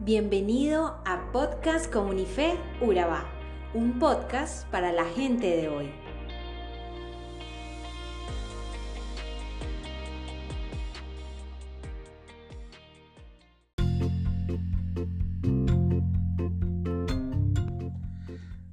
Bienvenido a Podcast Comunife Urabá, un podcast para la gente de hoy.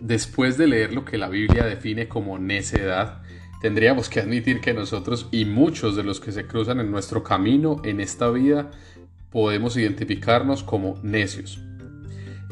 Después de leer lo que la Biblia define como necedad, tendríamos que admitir que nosotros y muchos de los que se cruzan en nuestro camino en esta vida podemos identificarnos como necios.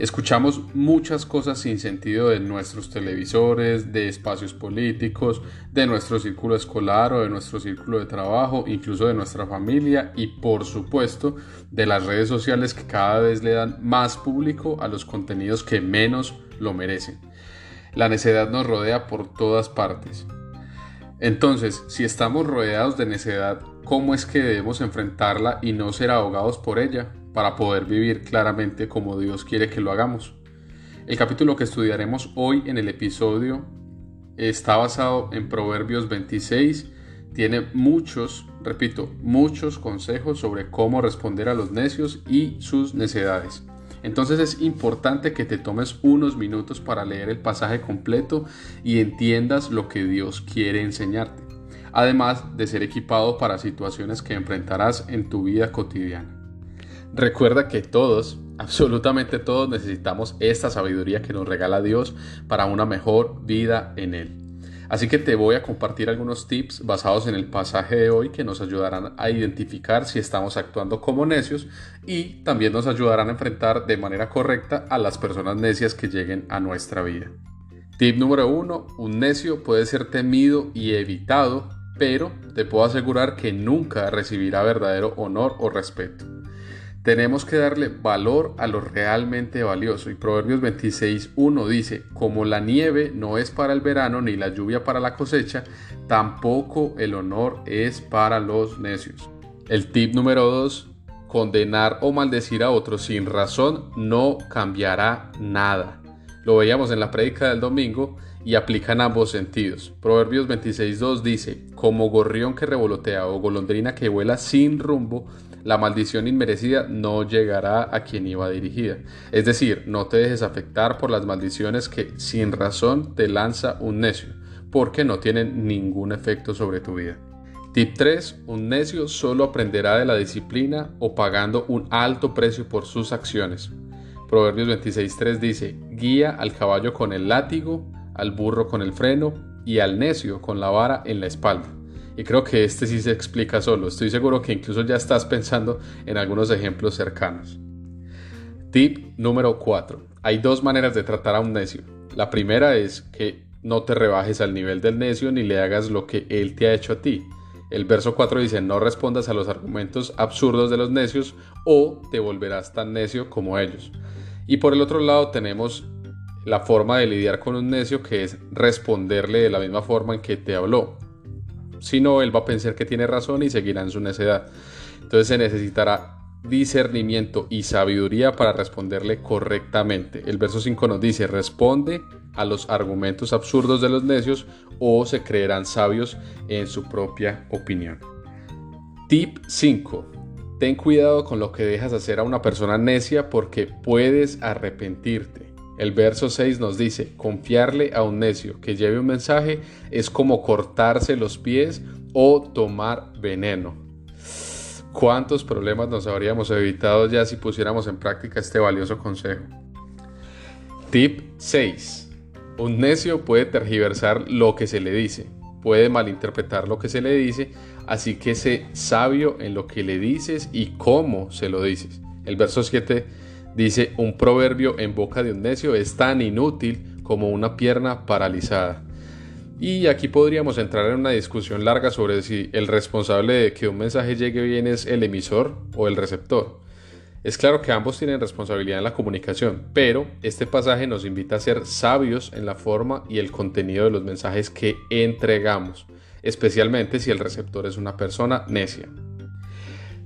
Escuchamos muchas cosas sin sentido de nuestros televisores, de espacios políticos, de nuestro círculo escolar o de nuestro círculo de trabajo, incluso de nuestra familia y por supuesto de las redes sociales que cada vez le dan más público a los contenidos que menos lo merecen. La necedad nos rodea por todas partes. Entonces, si estamos rodeados de necedad, ¿cómo es que debemos enfrentarla y no ser ahogados por ella para poder vivir claramente como Dios quiere que lo hagamos? El capítulo que estudiaremos hoy en el episodio está basado en Proverbios 26, tiene muchos, repito, muchos consejos sobre cómo responder a los necios y sus necedades. Entonces es importante que te tomes unos minutos para leer el pasaje completo y entiendas lo que Dios quiere enseñarte, además de ser equipado para situaciones que enfrentarás en tu vida cotidiana. Recuerda que todos, absolutamente todos necesitamos esta sabiduría que nos regala Dios para una mejor vida en Él. Así que te voy a compartir algunos tips basados en el pasaje de hoy que nos ayudarán a identificar si estamos actuando como necios y también nos ayudarán a enfrentar de manera correcta a las personas necias que lleguen a nuestra vida. Tip número 1. Un necio puede ser temido y evitado, pero te puedo asegurar que nunca recibirá verdadero honor o respeto. Tenemos que darle valor a lo realmente valioso. Y Proverbios 26.1 dice, como la nieve no es para el verano ni la lluvia para la cosecha, tampoco el honor es para los necios. El tip número 2, condenar o maldecir a otros sin razón no cambiará nada. Lo veíamos en la prédica del domingo y aplica en ambos sentidos. Proverbios 26.2 dice, como gorrión que revolotea o golondrina que vuela sin rumbo, la maldición inmerecida no llegará a quien iba dirigida. Es decir, no te dejes afectar por las maldiciones que sin razón te lanza un necio, porque no tienen ningún efecto sobre tu vida. Tip 3. Un necio solo aprenderá de la disciplina o pagando un alto precio por sus acciones. Proverbios 26.3 dice, guía al caballo con el látigo, al burro con el freno y al necio con la vara en la espalda. Y creo que este sí se explica solo. Estoy seguro que incluso ya estás pensando en algunos ejemplos cercanos. Tip número 4. Hay dos maneras de tratar a un necio. La primera es que no te rebajes al nivel del necio ni le hagas lo que él te ha hecho a ti. El verso 4 dice, no respondas a los argumentos absurdos de los necios o te volverás tan necio como ellos. Y por el otro lado tenemos la forma de lidiar con un necio que es responderle de la misma forma en que te habló. Si no, él va a pensar que tiene razón y seguirá en su necedad. Entonces se necesitará discernimiento y sabiduría para responderle correctamente. El verso 5 nos dice, responde a los argumentos absurdos de los necios o se creerán sabios en su propia opinión. Tip 5. Ten cuidado con lo que dejas hacer a una persona necia porque puedes arrepentirte. El verso 6 nos dice, confiarle a un necio que lleve un mensaje es como cortarse los pies o tomar veneno. ¿Cuántos problemas nos habríamos evitado ya si pusiéramos en práctica este valioso consejo? Tip 6. Un necio puede tergiversar lo que se le dice, puede malinterpretar lo que se le dice, así que sé sabio en lo que le dices y cómo se lo dices. El verso 7 Dice, un proverbio en boca de un necio es tan inútil como una pierna paralizada. Y aquí podríamos entrar en una discusión larga sobre si el responsable de que un mensaje llegue bien es el emisor o el receptor. Es claro que ambos tienen responsabilidad en la comunicación, pero este pasaje nos invita a ser sabios en la forma y el contenido de los mensajes que entregamos, especialmente si el receptor es una persona necia.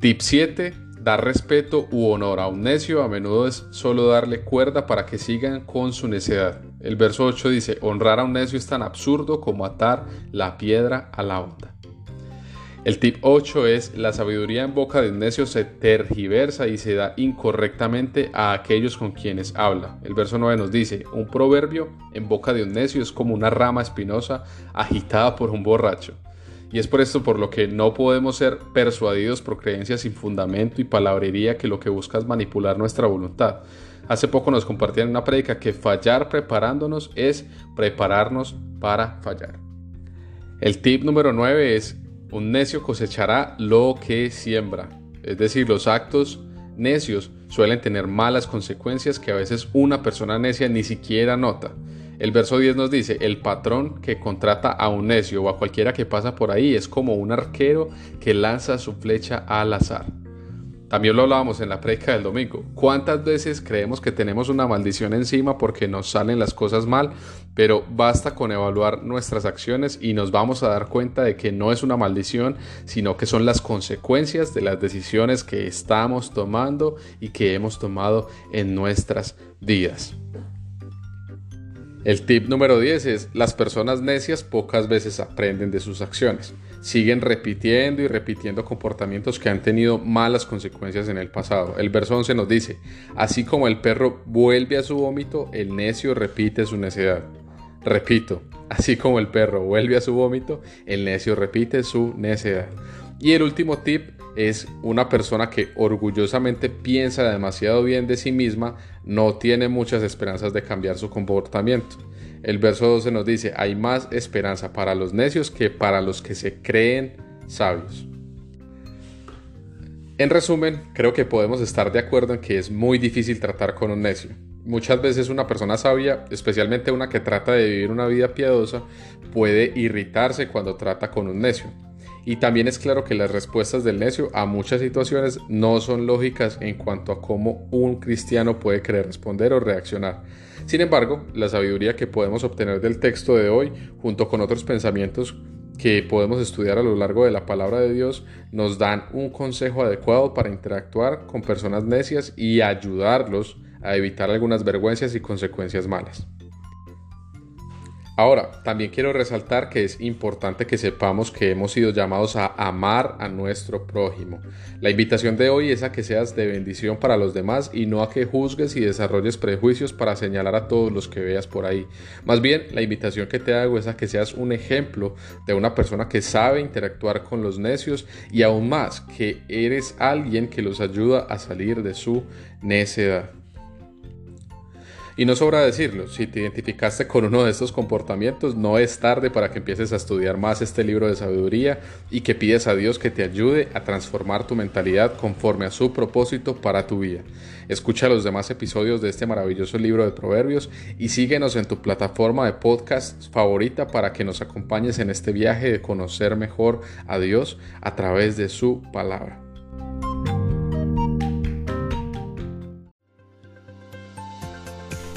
Tip 7 Dar respeto u honor a un necio a menudo es solo darle cuerda para que sigan con su necedad. El verso 8 dice, honrar a un necio es tan absurdo como atar la piedra a la onda. El tip 8 es la sabiduría en boca de un necio se tergiversa y se da incorrectamente a aquellos con quienes habla. El verso 9 nos dice, un proverbio en boca de un necio es como una rama espinosa agitada por un borracho. Y es por esto por lo que no podemos ser persuadidos por creencias sin fundamento y palabrería que lo que busca es manipular nuestra voluntad. Hace poco nos compartían una prédica que fallar preparándonos es prepararnos para fallar. El tip número 9 es un necio cosechará lo que siembra. Es decir, los actos necios suelen tener malas consecuencias que a veces una persona necia ni siquiera nota. El verso 10 nos dice, el patrón que contrata a un necio o a cualquiera que pasa por ahí es como un arquero que lanza su flecha al azar. También lo hablábamos en la predica del domingo. ¿Cuántas veces creemos que tenemos una maldición encima porque nos salen las cosas mal? Pero basta con evaluar nuestras acciones y nos vamos a dar cuenta de que no es una maldición, sino que son las consecuencias de las decisiones que estamos tomando y que hemos tomado en nuestras vidas. El tip número 10 es, las personas necias pocas veces aprenden de sus acciones. Siguen repitiendo y repitiendo comportamientos que han tenido malas consecuencias en el pasado. El verso 11 nos dice, así como el perro vuelve a su vómito, el necio repite su necedad. Repito, así como el perro vuelve a su vómito, el necio repite su necedad. Y el último tip es una persona que orgullosamente piensa demasiado bien de sí misma, no tiene muchas esperanzas de cambiar su comportamiento. El verso 12 nos dice, hay más esperanza para los necios que para los que se creen sabios. En resumen, creo que podemos estar de acuerdo en que es muy difícil tratar con un necio. Muchas veces una persona sabia, especialmente una que trata de vivir una vida piadosa, puede irritarse cuando trata con un necio. Y también es claro que las respuestas del necio a muchas situaciones no son lógicas en cuanto a cómo un cristiano puede querer responder o reaccionar. Sin embargo, la sabiduría que podemos obtener del texto de hoy, junto con otros pensamientos que podemos estudiar a lo largo de la palabra de Dios, nos dan un consejo adecuado para interactuar con personas necias y ayudarlos a evitar algunas vergüenzas y consecuencias malas. Ahora, también quiero resaltar que es importante que sepamos que hemos sido llamados a amar a nuestro prójimo. La invitación de hoy es a que seas de bendición para los demás y no a que juzgues y desarrolles prejuicios para señalar a todos los que veas por ahí. Más bien, la invitación que te hago es a que seas un ejemplo de una persona que sabe interactuar con los necios y aún más que eres alguien que los ayuda a salir de su necedad. Y no sobra decirlo, si te identificaste con uno de estos comportamientos, no es tarde para que empieces a estudiar más este libro de sabiduría y que pides a Dios que te ayude a transformar tu mentalidad conforme a su propósito para tu vida. Escucha los demás episodios de este maravilloso libro de Proverbios y síguenos en tu plataforma de podcast favorita para que nos acompañes en este viaje de conocer mejor a Dios a través de su palabra.